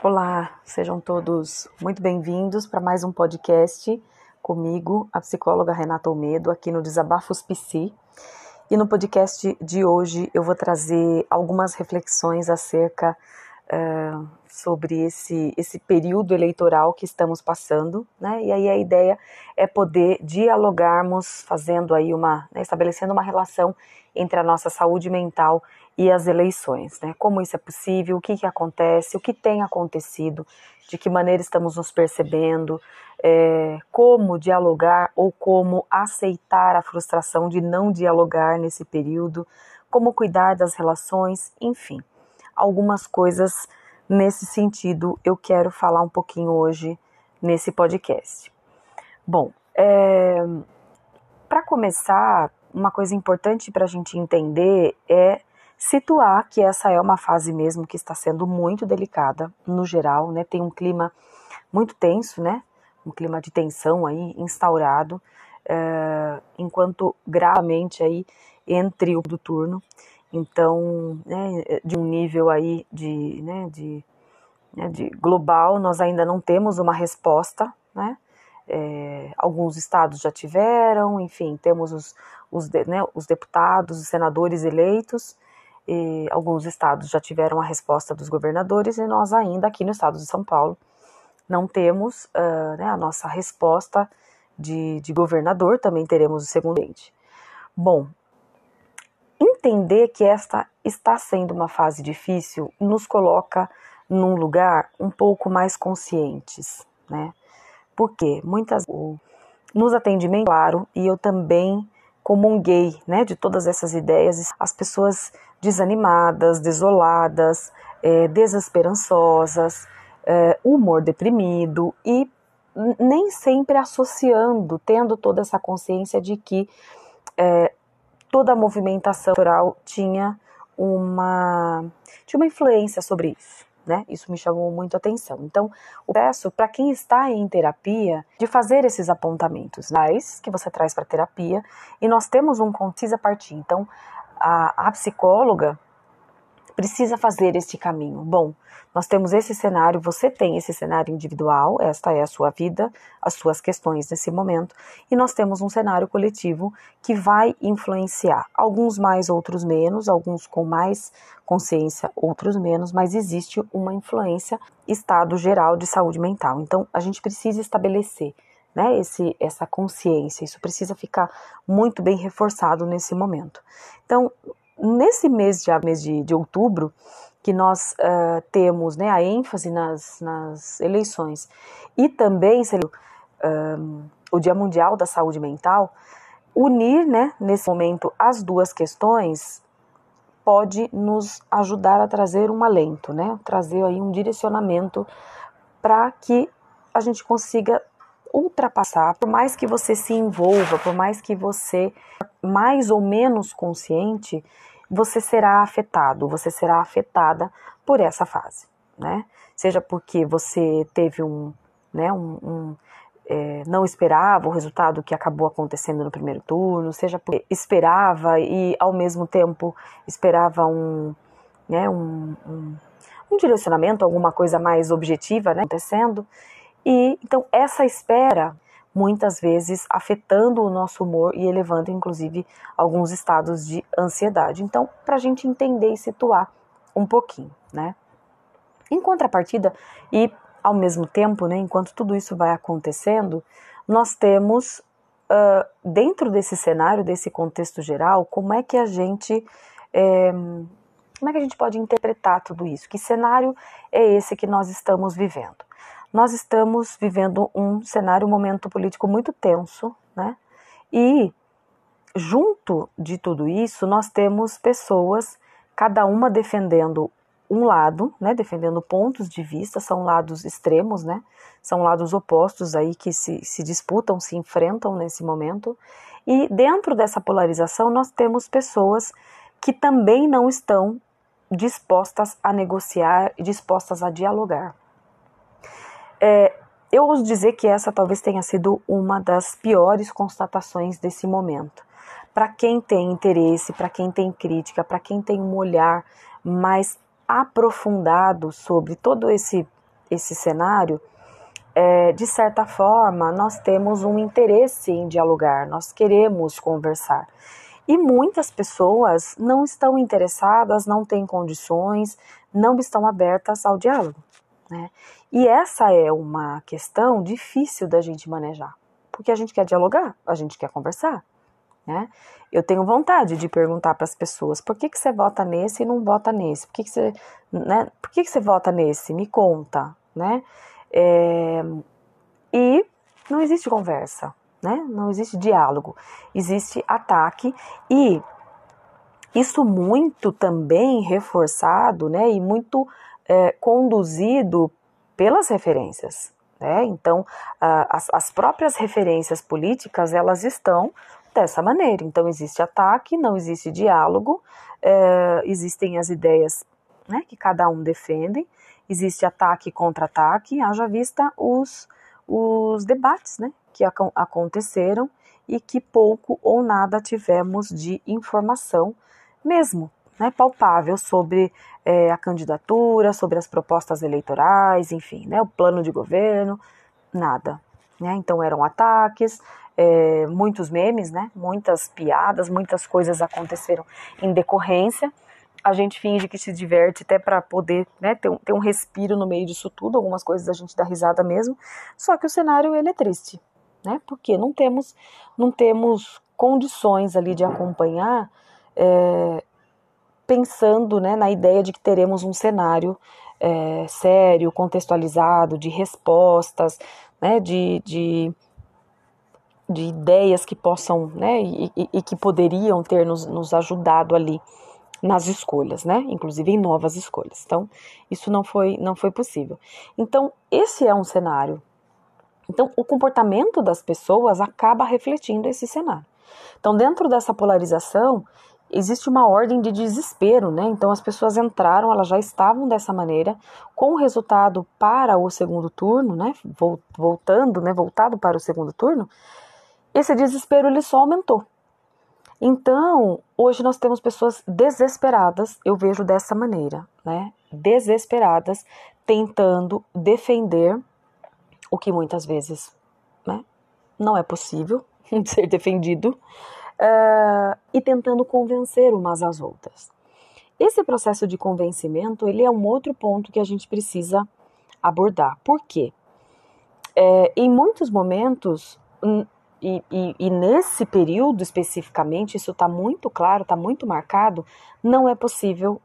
Olá, sejam todos muito bem-vindos para mais um podcast comigo, a psicóloga Renata Almedo, aqui no Desabafos Psi. E no podcast de hoje eu vou trazer algumas reflexões acerca uh, sobre esse, esse período eleitoral que estamos passando, né? E aí a ideia é poder dialogarmos, fazendo aí uma, né, estabelecendo uma relação entre a nossa saúde mental e as eleições, né? Como isso é possível, o que, que acontece, o que tem acontecido, de que maneira estamos nos percebendo, é, como dialogar ou como aceitar a frustração de não dialogar nesse período, como cuidar das relações, enfim, algumas coisas nesse sentido eu quero falar um pouquinho hoje nesse podcast. Bom, é, para começar, uma coisa importante para a gente entender é situar que essa é uma fase mesmo que está sendo muito delicada no geral, né? Tem um clima muito tenso, né? Um clima de tensão aí instaurado, uh, enquanto gravamente aí entre o do turno, então, né, de um nível aí de, né, de, né, de global, nós ainda não temos uma resposta, né? É, alguns estados já tiveram, enfim, temos os, os, né, os deputados, os senadores eleitos, alguns estados já tiveram a resposta dos governadores e nós ainda aqui no estado de São Paulo não temos uh, né, a nossa resposta de, de, governador, também teremos o segundo ente. Bom, entender que esta está sendo uma fase difícil nos coloca num lugar um pouco mais conscientes, né? Porque muitas nos atendimentos, claro, e eu também comunguei, né, de todas essas ideias, as pessoas desanimadas, desoladas, é, desesperançosas, é, humor deprimido e nem sempre associando, tendo toda essa consciência de que é, toda a movimentação cultural tinha uma, tinha uma influência sobre isso. Né? Isso me chamou muito a atenção. Então, o peço para quem está em terapia de fazer esses apontamentos, mas que você traz para terapia e nós temos um precisa partir. Então, a, a psicóloga precisa fazer este caminho. Bom, nós temos esse cenário, você tem esse cenário individual, esta é a sua vida, as suas questões nesse momento, e nós temos um cenário coletivo que vai influenciar, alguns mais, outros menos, alguns com mais consciência, outros menos, mas existe uma influência estado geral de saúde mental. Então, a gente precisa estabelecer né, esse, essa consciência. Isso precisa ficar muito bem reforçado nesse momento. Então, nesse mês de, mês de, de outubro, que nós uh, temos né, a ênfase nas, nas eleições e também um, o Dia Mundial da Saúde Mental, unir né, nesse momento as duas questões pode nos ajudar a trazer um alento, né, trazer aí um direcionamento para que a gente consiga ultrapassar, por mais que você se envolva, por mais que você mais ou menos consciente, você será afetado, você será afetada por essa fase, né? Seja porque você teve um, né, um, um é, não esperava o resultado que acabou acontecendo no primeiro turno, seja porque esperava e ao mesmo tempo esperava um, né, um, um, um direcionamento, alguma coisa mais objetiva né, acontecendo. E então essa espera muitas vezes afetando o nosso humor e elevando inclusive alguns estados de ansiedade. Então, para a gente entender e situar um pouquinho, né? Em contrapartida e ao mesmo tempo, né, enquanto tudo isso vai acontecendo, nós temos uh, dentro desse cenário, desse contexto geral, como é que a gente é, como é que a gente pode interpretar tudo isso? Que cenário é esse que nós estamos vivendo? Nós estamos vivendo um cenário, um momento político muito tenso, né? E junto de tudo isso, nós temos pessoas, cada uma defendendo um lado, né, defendendo pontos de vista, são lados extremos, né, são lados opostos aí que se, se disputam, se enfrentam nesse momento, e dentro dessa polarização nós temos pessoas que também não estão dispostas a negociar dispostas a dialogar. É, eu ouso dizer que essa talvez tenha sido uma das piores constatações desse momento. Para quem tem interesse, para quem tem crítica, para quem tem um olhar mais aprofundado sobre todo esse esse cenário, é, de certa forma, nós temos um interesse em dialogar, nós queremos conversar. E muitas pessoas não estão interessadas, não têm condições, não estão abertas ao diálogo. Né? E essa é uma questão difícil da gente manejar, porque a gente quer dialogar, a gente quer conversar. Né? Eu tenho vontade de perguntar para as pessoas por que, que você vota nesse e não vota nesse, por que, que, você, né? por que, que você vota nesse? Me conta. Né? É, e não existe conversa né? Não existe diálogo, existe ataque e isso muito também reforçado, né? E muito é, conduzido pelas referências, né? Então, as, as próprias referências políticas elas estão dessa maneira. Então, existe ataque, não existe diálogo, é, existem as ideias né, que cada um defende, existe ataque e contra-ataque, haja vista os, os debates né, que ac aconteceram e que pouco ou nada tivemos de informação mesmo, né, palpável sobre é, a candidatura, sobre as propostas eleitorais, enfim, né, o plano de governo, nada. Né? Então eram ataques, é, muitos memes, né, muitas piadas, muitas coisas aconteceram em decorrência. A gente finge que se diverte até para poder né, ter, um, ter um respiro no meio disso tudo. Algumas coisas a gente dá risada mesmo. Só que o cenário ele é triste né? Porque não temos, não temos condições ali de acompanhar, é, pensando né, na ideia de que teremos um cenário é, sério, contextualizado, de respostas, né, de, de, de ideias que possam, né, e, e, e que poderiam ter nos, nos ajudado ali nas escolhas, né? Inclusive em novas escolhas. Então, isso não foi, não foi possível. Então, esse é um cenário então, o comportamento das pessoas acaba refletindo esse cenário. Então, dentro dessa polarização, existe uma ordem de desespero, né? Então, as pessoas entraram, elas já estavam dessa maneira, com o resultado para o segundo turno, né? Voltando, né? Voltado para o segundo turno, esse desespero ele só aumentou. Então, hoje nós temos pessoas desesperadas, eu vejo dessa maneira, né? Desesperadas, tentando defender o que muitas vezes né, não é possível ser defendido, uh, e tentando convencer umas às outras. Esse processo de convencimento ele é um outro ponto que a gente precisa abordar. Por quê? É, em muitos momentos, e, e, e, nesse período especificamente, isso está muito claro, está muito marcado, não é possível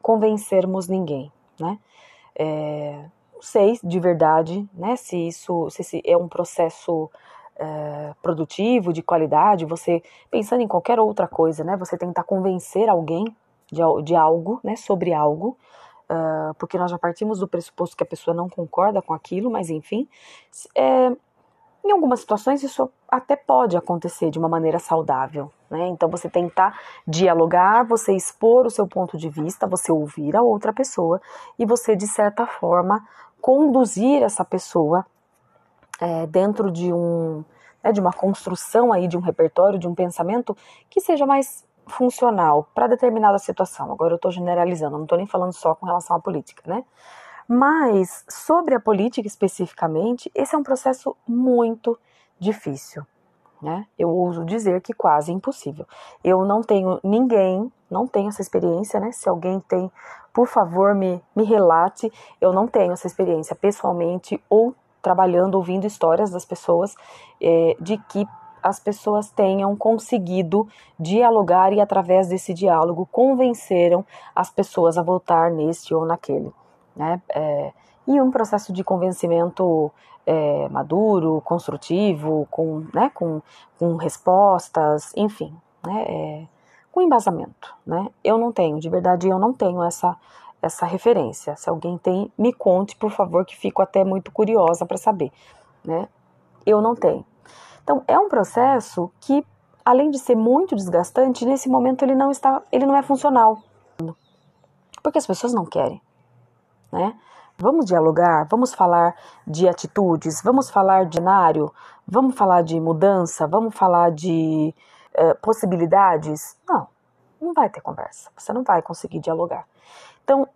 convencermos ninguém. Né? É, não sei de verdade, né, se isso se é um processo é, produtivo, de qualidade, você pensando em qualquer outra coisa, né, você tentar convencer alguém de, de algo, né, sobre algo, uh, porque nós já partimos do pressuposto que a pessoa não concorda com aquilo, mas enfim, é, em algumas situações isso até pode acontecer de uma maneira saudável, né? Então você tentar dialogar, você expor o seu ponto de vista, você ouvir a outra pessoa e você de certa forma conduzir essa pessoa é, dentro de um né, de uma construção aí de um repertório, de um pensamento que seja mais funcional para determinada situação. Agora eu estou generalizando, não estou nem falando só com relação à política, né? Mas sobre a política especificamente, esse é um processo muito difícil. Né? Eu ouso dizer que quase impossível. Eu não tenho ninguém, não tenho essa experiência, né? Se alguém tem, por favor, me, me relate. Eu não tenho essa experiência pessoalmente ou trabalhando, ouvindo histórias das pessoas é, de que as pessoas tenham conseguido dialogar e, através desse diálogo, convenceram as pessoas a votar neste ou naquele né? É, e um processo de convencimento é, maduro, construtivo, com, né, com, com respostas, enfim, né, é, com embasamento. Né? Eu não tenho, de verdade, eu não tenho essa, essa referência. Se alguém tem, me conte, por favor, que fico até muito curiosa para saber. Né? Eu não tenho. Então, é um processo que, além de ser muito desgastante, nesse momento ele não está, ele não é funcional. Porque as pessoas não querem né? Vamos dialogar, vamos falar de atitudes, vamos falar de cenário, vamos falar de mudança, vamos falar de uh, possibilidades. Não, não vai ter conversa, você não vai conseguir dialogar. Então,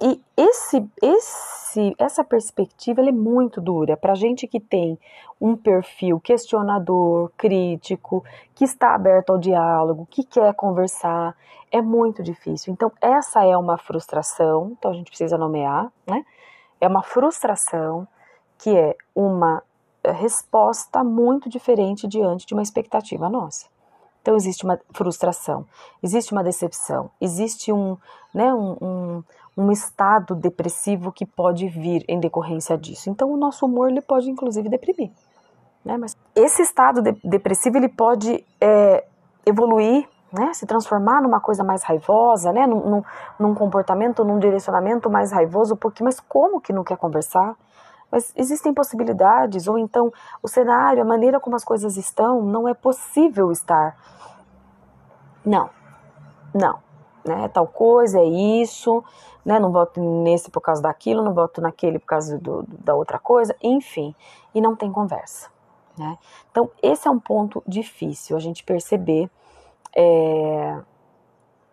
e esse, esse essa perspectiva é muito dura para gente que tem um perfil questionador, crítico, que está aberto ao diálogo, que quer conversar, é muito difícil. Então, essa é uma frustração, então a gente precisa nomear, né? É uma frustração que é uma resposta muito diferente diante de uma expectativa nossa. Então existe uma frustração, existe uma decepção, existe um, né, um, um, um, estado depressivo que pode vir em decorrência disso. Então o nosso humor ele pode inclusive deprimir. Né? Mas esse estado de, depressivo ele pode é, evoluir, né, se transformar numa coisa mais raivosa, né, num, num, num comportamento, num direcionamento mais raivoso, porque mas como que não quer conversar? Mas existem possibilidades, ou então o cenário, a maneira como as coisas estão, não é possível estar. Não, não. Né, tal coisa, é isso, né, não voto nesse por causa daquilo, não voto naquele por causa do, da outra coisa, enfim, e não tem conversa. Né? Então, esse é um ponto difícil, a gente perceber é,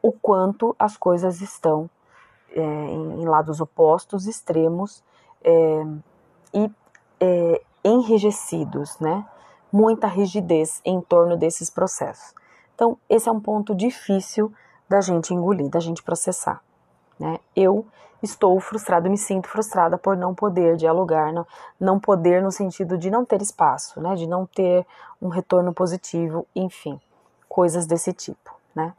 o quanto as coisas estão é, em, em, lados opostos, extremos, é, e é, enrijecidos, né? Muita rigidez em torno desses processos. Então, esse é um ponto difícil da gente engolir, da gente processar. Né? Eu estou frustrada, me sinto frustrada por não poder dialogar, não, não poder no sentido de não ter espaço, né? de não ter um retorno positivo, enfim, coisas desse tipo. Né?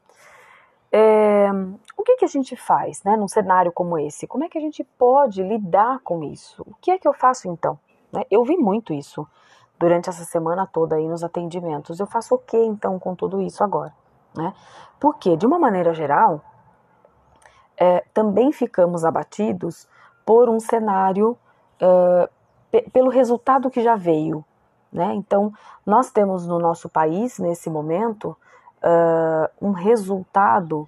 É, o que, que a gente faz né, num cenário como esse? Como é que a gente pode lidar com isso? O que é que eu faço então? Né, eu vi muito isso durante essa semana toda aí nos atendimentos. Eu faço o que então com tudo isso agora? Né? Porque, de uma maneira geral, é, também ficamos abatidos por um cenário, é, pelo resultado que já veio. Né? Então, nós temos no nosso país, nesse momento, uh, um resultado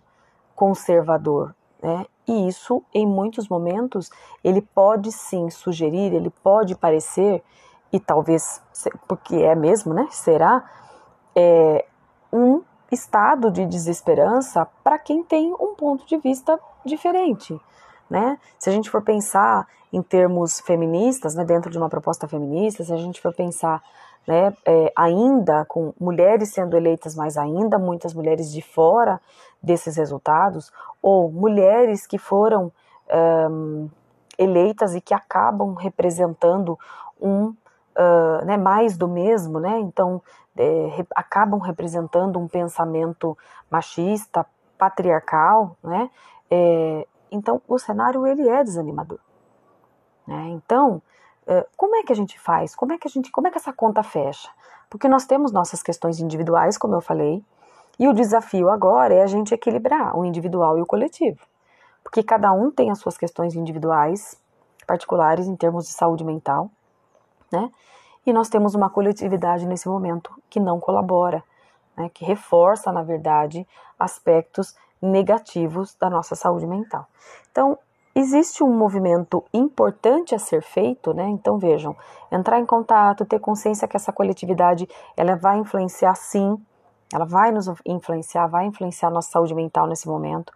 conservador, né? E isso, em muitos momentos, ele pode sim sugerir, ele pode parecer, e talvez, porque é mesmo, né? Será é, um estado de desesperança para quem tem um ponto de vista diferente. Né? Se a gente for pensar em termos feministas, né, dentro de uma proposta feminista, se a gente for pensar né, é, ainda com mulheres sendo eleitas, mas ainda muitas mulheres de fora desses resultados, ou mulheres que foram um, eleitas e que acabam representando um uh, né, mais do mesmo, né, então é, re, acabam representando um pensamento machista, patriarcal, né, é, então o cenário ele é desanimador. Né, então eh, como é que a gente faz? Como é que a gente, como é que essa conta fecha? Porque nós temos nossas questões individuais, como eu falei, e o desafio agora é a gente equilibrar o individual e o coletivo. Porque cada um tem as suas questões individuais, particulares em termos de saúde mental, né? E nós temos uma coletividade nesse momento que não colabora, né? que reforça, na verdade, aspectos negativos da nossa saúde mental. Então, Existe um movimento importante a ser feito, né? Então vejam, entrar em contato, ter consciência que essa coletividade ela vai influenciar sim, ela vai nos influenciar, vai influenciar a nossa saúde mental nesse momento,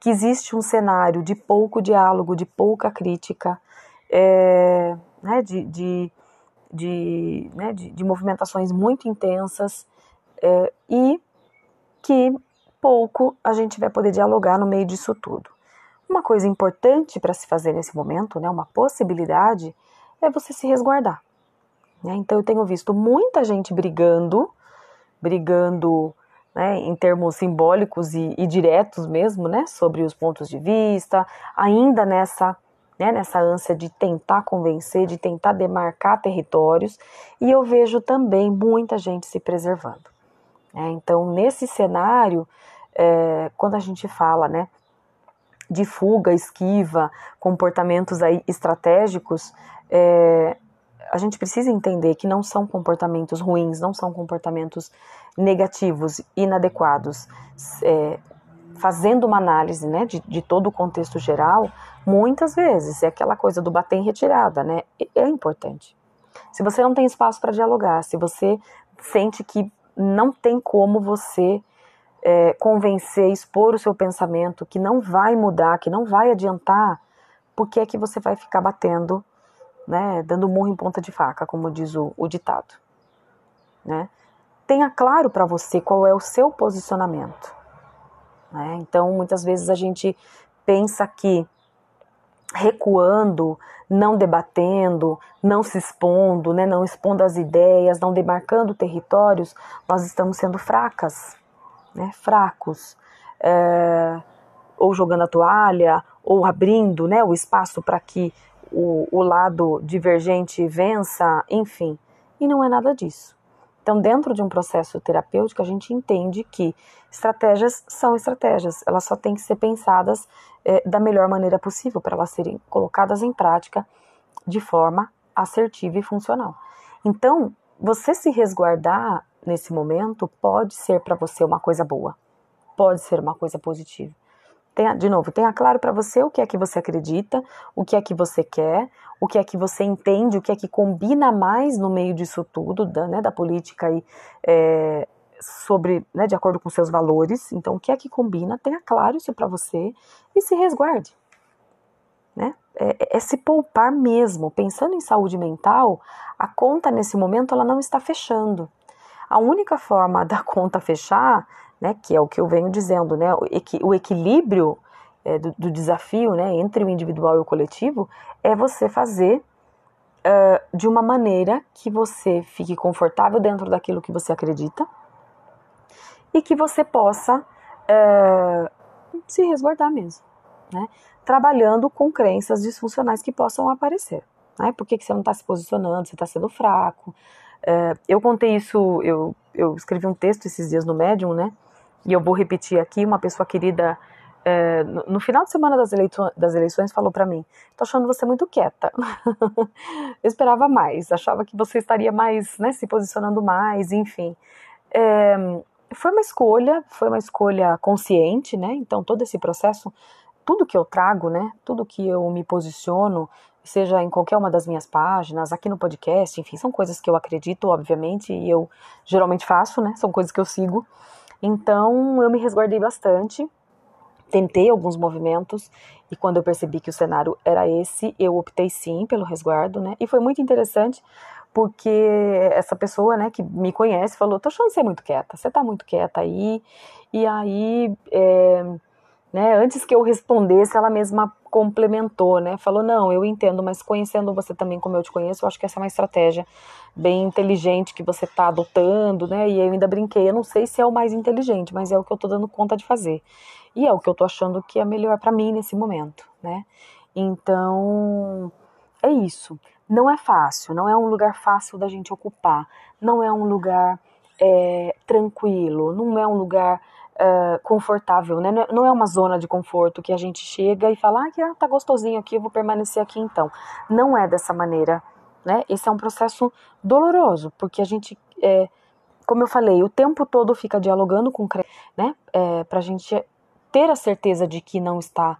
que existe um cenário de pouco diálogo, de pouca crítica, é, né, de, de, de, né, de, de movimentações muito intensas é, e que pouco a gente vai poder dialogar no meio disso tudo. Uma coisa importante para se fazer nesse momento, né, uma possibilidade, é você se resguardar. Né? Então eu tenho visto muita gente brigando, brigando né, em termos simbólicos e, e, diretos mesmo, né, sobre os pontos de vista, ainda nessa, né, nessa ânsia de tentar convencer, de tentar demarcar territórios, e eu vejo também muita gente se preservando. Né? Então, nesse cenário, é, quando a gente fala, né, de fuga, esquiva, comportamentos aí estratégicos, é, a gente precisa entender que não são comportamentos ruins, não são comportamentos negativos, inadequados. É, fazendo uma análise né, de, de, todo o contexto geral, muitas vezes é aquela coisa do bater em retirada, né? É importante. Se você não tem espaço para dialogar, se você sente que não tem como você é, convencer, expor o seu pensamento, que não vai mudar, que não vai adiantar por que é que você vai ficar batendo, né, dando murro em ponta de faca, como diz o, o ditado, né? Tenha claro para você qual é o seu posicionamento. Né? Então, muitas vezes a gente pensa que recuando, não debatendo, não se expondo, né, não expondo as ideias, não demarcando territórios, nós estamos sendo fracas, né, fracos, é, ou jogando a toalha, ou abrindo né, o espaço para que o, o lado divergente vença, enfim. E não é nada disso. Então, dentro de um processo terapêutico, a gente entende que estratégias são estratégias, elas só têm que ser pensadas é, da melhor maneira possível para elas serem colocadas em prática de forma assertiva e funcional. Então, você se resguardar nesse momento pode ser para você uma coisa boa, pode ser uma coisa positiva. De novo, tenha claro para você o que é que você acredita, o que é que você quer, o que é que você entende, o que é que combina mais no meio disso tudo, da, né, da política aí, é, sobre, né, de acordo com seus valores. Então, o que é que combina, tenha claro isso para você e se resguarde. Né? É, é, é, se poupar mesmo. Pensando em saúde mental, a conta nesse momento ela não está fechando. A única forma da conta fechar né, que é o que eu venho dizendo, né, o, equi, o equilíbrio é, do, do, desafio né, entre o individual e o coletivo é você fazer uh, de uma maneira que você fique confortável dentro daquilo que você acredita e que você possa uh, se resguardar mesmo, né, trabalhando com crenças disfuncionais que possam aparecer. Né, por que, que você não está se posicionando, você está sendo fraco, Uh, eu contei isso, eu, eu escrevi um texto esses dias no Medium, né? E eu vou repetir aqui, uma pessoa querida é, no, final de semana das, eleito, das eleições falou para mim: tô achando você muito quieta. eu esperava mais, achava que você estaria mais, né, se posicionando mais, enfim. É, foi uma escolha, foi uma escolha consciente, né? Então todo esse processo, tudo que eu trago, né, tudo que eu me posiciono, seja em qualquer uma das minhas páginas, aqui no podcast, enfim, são coisas que eu acredito, obviamente, e eu geralmente faço, né? São coisas que eu sigo. Então eu me resguardei bastante, tentei alguns movimentos e quando eu percebi que o cenário era esse, eu optei sim pelo resguardo, né? E foi muito interessante porque essa pessoa, né, que me conhece, falou: "Tô achando você muito quieta, você tá muito quieta aí". E aí, é, né, antes que eu respondesse, ela mesma complementou, né? Falou: "Não, eu entendo, mas conhecendo você também como eu te conheço, eu acho que essa é uma estratégia bem inteligente que você está adotando, né? E eu ainda brinquei, eu não sei se é o mais inteligente, mas é o que eu estou dando conta de fazer. E é o que eu estou achando que é melhor para mim nesse momento, né? Então, é isso. Não é fácil, não é um lugar fácil da gente ocupar, não é um lugar é, tranquilo, não é um lugar uh, confortável, né? É, não é uma zona de conforto que a gente chega e fala, ah, tá gostosinho aqui, eu vou permanecer aqui então. Não é dessa maneira, né? Esse é um processo doloroso, porque a gente, é, como eu falei, o tempo todo fica dialogando com, né? É, pra gente ter a certeza de que não está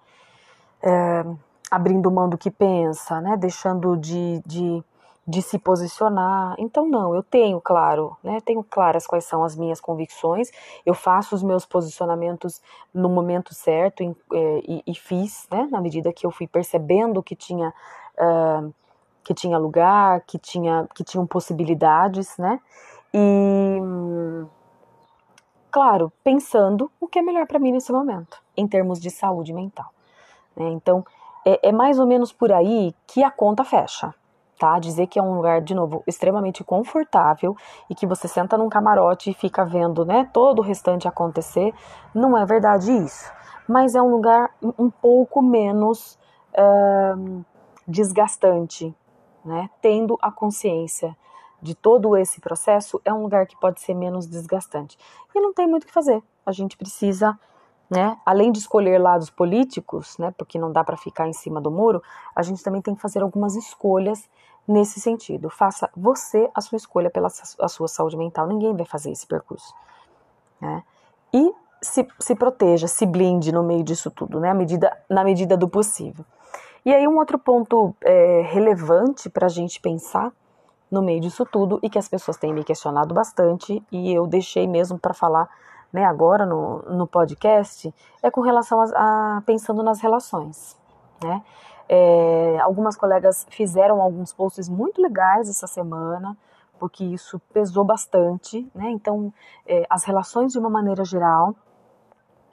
é, abrindo mão do que pensa, né? Deixando de, de de se posicionar. Então, não, eu tenho claro, né? Tenho claras quais são as minhas convicções, eu faço os meus posicionamentos no momento certo e, é, e, e fiz, né? Na medida que eu fui percebendo que tinha. Uh, que tinha lugar, que tinha que tinham possibilidades, né? E claro, pensando o que é melhor para mim nesse momento, em termos de saúde mental. Né? Então, é, é mais ou menos por aí que a conta fecha tá? Dizer que é um lugar, de novo, extremamente confortável e que você senta num camarote e fica vendo, né, todo o restante acontecer, não é verdade isso. Mas é um lugar um pouco menos desgastante, né? Tendo a consciência de todo esse processo, é um lugar que pode ser menos desgastante. E não tem muito o que fazer. A gente precisa né? Além de escolher lados políticos, né, porque não dá para ficar em cima do muro, a gente também tem que fazer algumas escolhas nesse sentido. Faça você a sua escolha pela sua saúde mental. Ninguém vai fazer esse percurso. Né? E se, se proteja, se blinde no meio disso tudo, né? medida, na medida do possível. E aí, um outro ponto é, relevante para a gente pensar no meio disso tudo e que as pessoas têm me questionado bastante e eu deixei mesmo para falar né, agora no, no podcast é com relação a, a pensando nas relações. Né? É, algumas colegas fizeram alguns posts muito legais essa semana, porque isso pesou bastante, né? Então, é, as relações de uma maneira geral,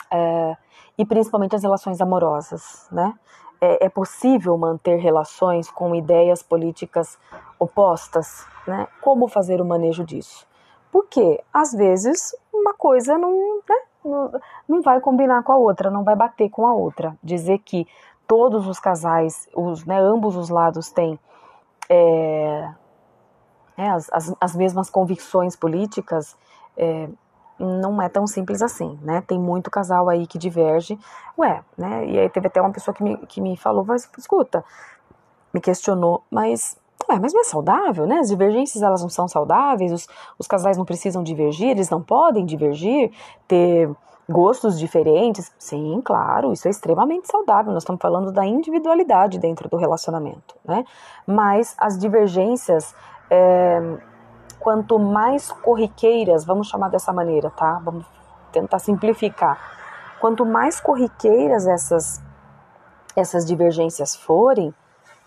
é, e principalmente as relações amorosas, né? É, é, possível manter relações com ideias políticas opostas, né? Como fazer o manejo disso? Porque, às vezes, uma coisa não, né? não, não vai combinar com a outra, não vai bater com a outra. Dizer que todos os casais, os, né, ambos os lados têm é, é, as, as, as, mesmas convicções políticas, é, não é tão simples assim, né? Tem muito casal aí que diverge. Ué, né? E aí teve até uma pessoa que me, que me falou, mas escuta, me questionou, mas Ué, mas não é saudável, né? As divergências elas não são saudáveis, os, os casais não precisam divergir, eles não podem divergir, ter gostos diferentes. Sim, claro, isso é extremamente saudável. Nós estamos falando da individualidade dentro do relacionamento, né? Mas as divergências, é, quanto mais corriqueiras, vamos chamar dessa maneira, tá? Vamos tentar simplificar. Quanto mais corriqueiras essas essas divergências forem,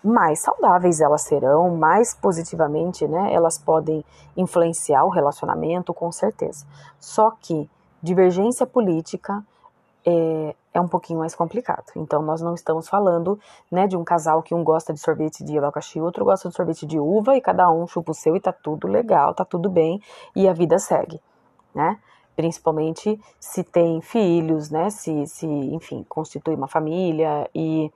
mais saudáveis elas serão, mais positivamente, né, elas podem influenciar o relacionamento, com certeza. Só que divergência política é, é um pouquinho mais complicado. Então, nós não estamos falando, né, de um casal que um gosta de sorvete de abacaxi, outro gosta de sorvete de uva e cada um chupa o seu e tá tudo legal, tá tudo bem e a vida segue, né? Principalmente se tem filhos, né? Se, se enfim, constitui uma família e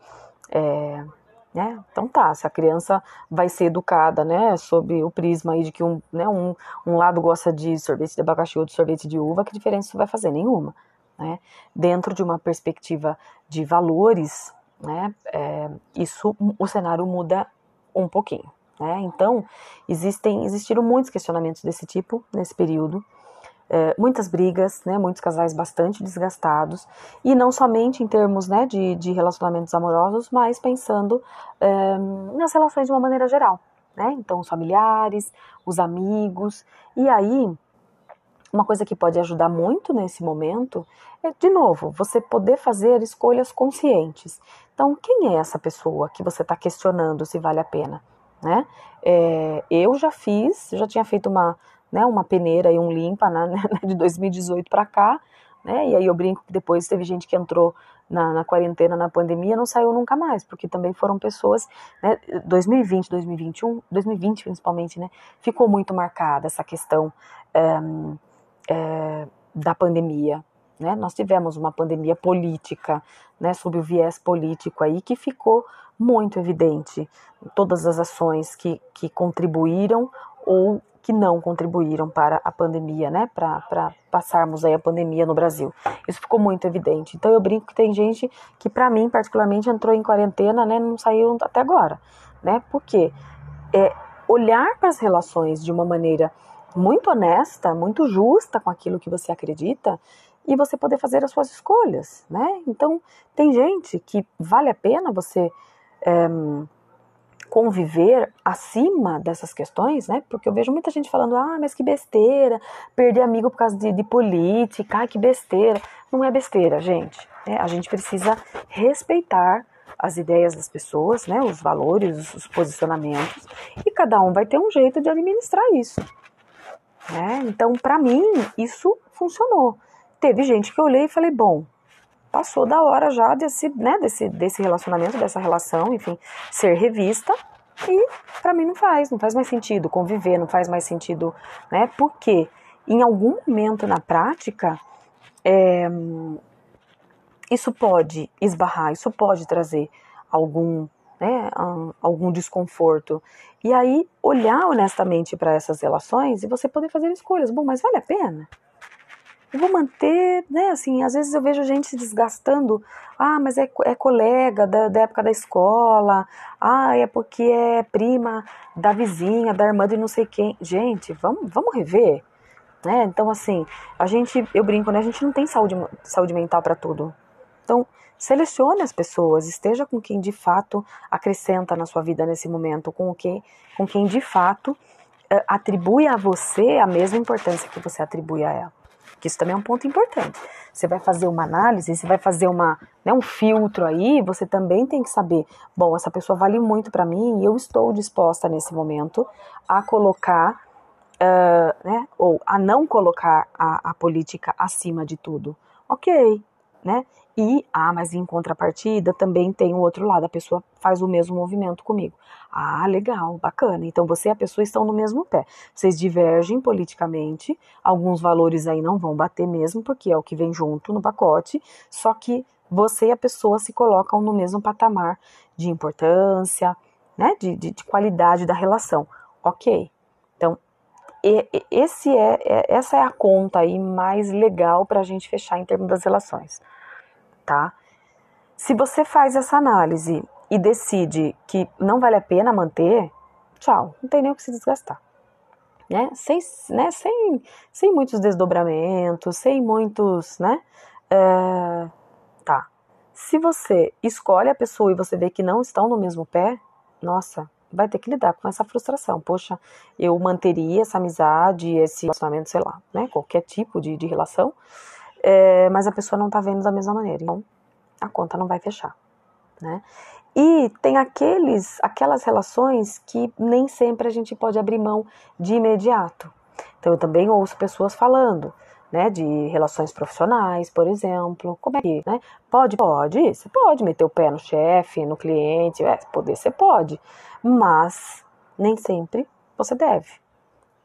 é, né? Então tá, se a criança vai ser educada, né, sob o prisma aí de que um, né, um, um lado gosta de sorvete de abacaxi, outro sorvete de uva, que diferença isso vai fazer? Nenhuma, né? Dentro de uma perspectiva de valores, né, é, isso, o cenário muda um pouquinho, né? Então, existem, existiram muitos questionamentos desse tipo nesse período, é, muitas brigas, né, muitos casais bastante desgastados, e não somente em termos né, de, de relacionamentos amorosos, mas pensando é, nas relações de uma maneira geral. Né? Então, os familiares, os amigos, e aí uma coisa que pode ajudar muito nesse momento é, de novo, você poder fazer escolhas conscientes. Então, quem é essa pessoa que você está questionando se vale a pena? Né? É, eu já fiz, já tinha feito uma, né, uma peneira e um limpa né, de 2018 para cá, né, e aí eu brinco que depois teve gente que entrou na, na, quarentena, na pandemia, não saiu nunca mais, porque também foram pessoas, né, 2020, 2021, 2020 principalmente, né, ficou muito marcada essa questão é, é, da pandemia, né, nós tivemos uma pandemia política, né, sob o viés político aí, que ficou muito evidente, todas as ações que, que contribuíram ou que não contribuíram para a pandemia, né, para passarmos aí a pandemia no Brasil. Isso ficou muito evidente. Então eu brinco que tem gente que para mim particularmente entrou em quarentena, né, não saiu até agora, né? Porque é olhar para as relações de uma maneira muito honesta, muito justa com aquilo que você acredita e você poder fazer as suas escolhas, né? Então tem gente que vale a pena você é, conviver acima dessas questões, né? Porque eu vejo muita gente falando, ah, mas que besteira, perder amigo por causa de, de política, que besteira. Não é besteira, gente. É, a gente precisa respeitar as ideias das pessoas, né? Os valores, os posicionamentos, e cada um vai ter um jeito de administrar isso. Né? Então, para mim, isso funcionou. Teve gente que eu olhei e falei, bom, passou da hora já desse, né, desse, desse relacionamento, dessa relação, enfim, ser revista. E para mim não faz, não faz mais sentido conviver, não faz mais sentido, né? Porque em algum momento na prática, é, isso pode esbarrar, isso pode trazer algum, né, algum desconforto. E aí olhar honestamente para essas relações e você poder fazer escolhas. Bom, mas vale a pena? Eu vou manter, né? Assim, às vezes eu vejo gente se desgastando. Ah, mas é, é colega da, da época da escola. Ah, é porque é prima da vizinha, da irmã de não sei quem. Gente, vamos, vamos rever. Né? Então, assim, a gente, eu brinco, né? A gente não tem saúde, saúde mental para tudo. Então, selecione as pessoas, esteja com quem de fato acrescenta na sua vida nesse momento, com quem, com quem de fato eh, atribui a você a mesma importância que você atribui a ela. Que isso também é um ponto importante. Você vai fazer uma análise, você vai fazer uma, né, um filtro aí, você também tem que saber, bom, essa pessoa vale muito para mim e eu estou disposta nesse momento a colocar, uh, né, ou a não colocar a, a política acima de tudo. Ok, né? E, ah, mas em contrapartida também tem o outro lado, a pessoa faz o mesmo movimento comigo. Ah, legal, bacana. Então você e a pessoa estão no mesmo pé. Vocês divergem politicamente, alguns valores aí não vão bater mesmo, porque é o que vem junto no pacote, só que você e a pessoa se colocam no mesmo patamar de importância, né, de, de, de qualidade da relação. Ok. Então, esse é, é, essa é a conta aí mais legal para a gente fechar em termos das relações tá? Se você faz essa análise e decide que não vale a pena manter, tchau, não tem nem o que se desgastar. Né? Sem, né? sem, sem muitos desdobramentos, sem muitos, né? É, tá. Se você escolhe a pessoa e você vê que não estão no mesmo pé, nossa, vai ter que lidar com essa frustração. Poxa, eu manteria essa amizade, esse relacionamento, sei lá, né? Qualquer tipo de, de relação, é, mas a pessoa não está vendo da mesma maneira. Então, a conta não vai fechar, né? E tem aqueles, aquelas relações que nem sempre a gente pode abrir mão de imediato. Então, eu também ouço pessoas falando, né, de relações profissionais, por exemplo. Como é que, né? Pode, pode, você pode meter o pé no chefe, no cliente, é, poder você pode, mas nem sempre você deve.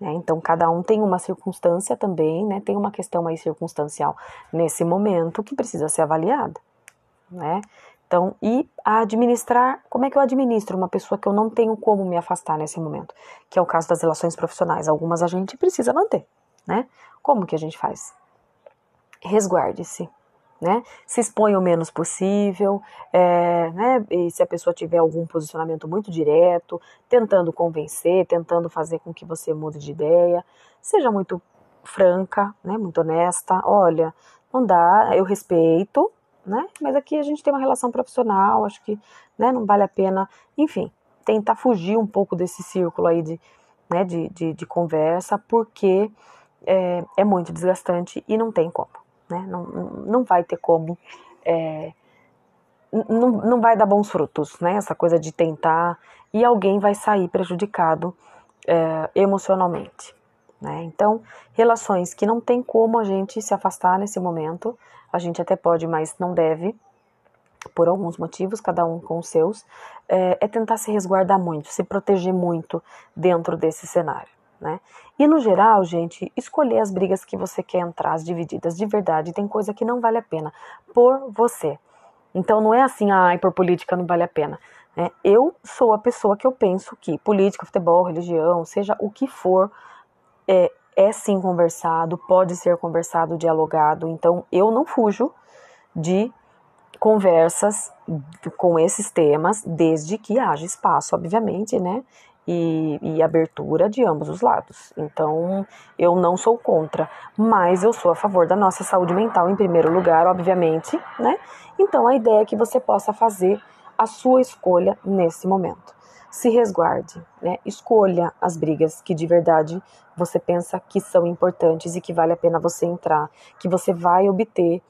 Né? Então, cada um tem uma circunstância também, né? tem uma questão mais circunstancial nesse momento que precisa ser avaliada. Né? Então, e administrar, como é que eu administro uma pessoa que eu não tenho como me afastar nesse momento? Que é o caso das relações profissionais. Algumas a gente precisa manter, né? Como que a gente faz? Resguarde-se né? Se expõe o menos possível, é, né? E se a pessoa tiver algum posicionamento muito direto, tentando convencer, tentando fazer com que você mude de ideia, seja muito franca, né? Muito honesta. Olha, não dá, eu respeito, né? Mas aqui a gente tem uma relação profissional, acho que, né? Não vale a pena, enfim, tentar fugir um pouco desse círculo aí de, né? De, de, de conversa, porque é, é muito desgastante e não tem como né? Não, não vai ter como. É, não, não vai dar bons frutos, né? Essa coisa de tentar e alguém vai sair prejudicado é, emocionalmente. Né? Então, relações que não tem como a gente se afastar nesse momento, a gente até pode, mas não deve, por alguns motivos, cada um com os seus, é, é tentar se resguardar muito, se proteger muito dentro desse cenário né? E no geral, gente, escolher as brigas que você quer entrar, as divididas, de verdade, tem coisa que não vale a pena por você. Então não é assim, ai, por política não vale a pena. Né? Eu sou a pessoa que eu penso que política, futebol, religião, seja o que for, é, é sim conversado, pode ser conversado, dialogado. Então eu não fujo de conversas com esses temas, desde que haja espaço, obviamente, né? E, e, abertura de ambos os lados. Então, eu não sou contra, mas eu sou a favor da nossa saúde mental em primeiro lugar, obviamente, né? Então, a ideia é que você possa fazer a sua escolha nesse momento. Se resguarde, né? Escolha as brigas que de verdade você pensa que são importantes e que vale a pena você entrar, que você vai obter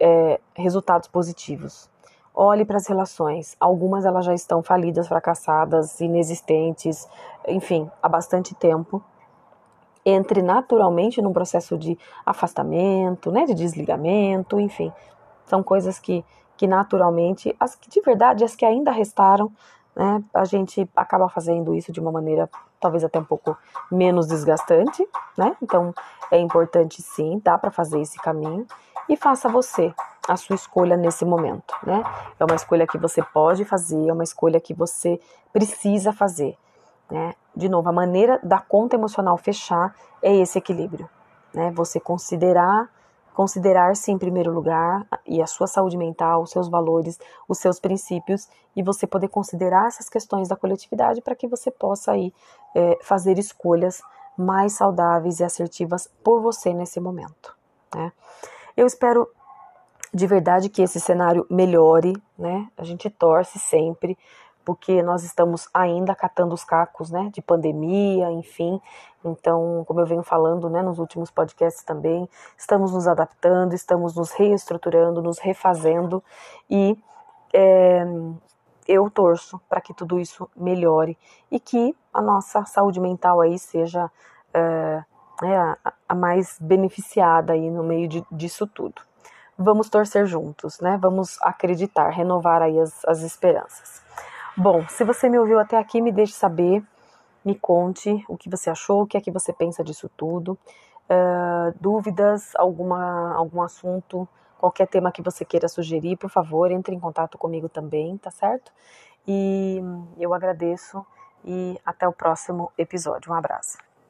é, resultados positivos. Olhe para as relações. Algumas elas já estão falidas, fracassadas, inexistentes, enfim, há bastante tempo. Entre naturalmente num processo de afastamento, né, de desligamento, enfim. São coisas que, que naturalmente, as que de verdade, as que ainda restaram, né, a gente acaba fazendo isso de uma maneira talvez até um pouco menos desgastante, né? Então é importante sim, dá para fazer esse caminho e faça você a sua escolha nesse momento, né? É uma escolha que você pode fazer, é uma escolha que você precisa fazer, né? De novo, a maneira da conta emocional fechar é esse equilíbrio, né? Você considerar considerar-se em primeiro lugar e a sua saúde mental, os seus valores, os seus princípios e você poder considerar essas questões da coletividade para que você possa aí é, fazer escolhas mais saudáveis e assertivas por você nesse momento, né? Eu espero de verdade que esse cenário melhore, né? A gente torce sempre, porque nós estamos ainda catando os cacos, né, de pandemia, enfim. Então, como eu venho falando, né, nos últimos podcasts também, estamos nos adaptando, estamos nos reestruturando, nos refazendo e é, eu torço para que tudo isso melhore e que a nossa saúde mental aí seja é, é a, a, mais beneficiada aí no meio de, disso tudo. Vamos torcer juntos, né? Vamos acreditar, renovar aí as, as esperanças. Bom, se você me ouviu até aqui, me deixe saber, me conte o que você achou, o que é que você pensa disso tudo. Uh, dúvidas, alguma, algum assunto Qualquer tema que você queira sugerir, por favor, entre em contato comigo também, tá certo? E eu agradeço e até o próximo episódio. Um abraço.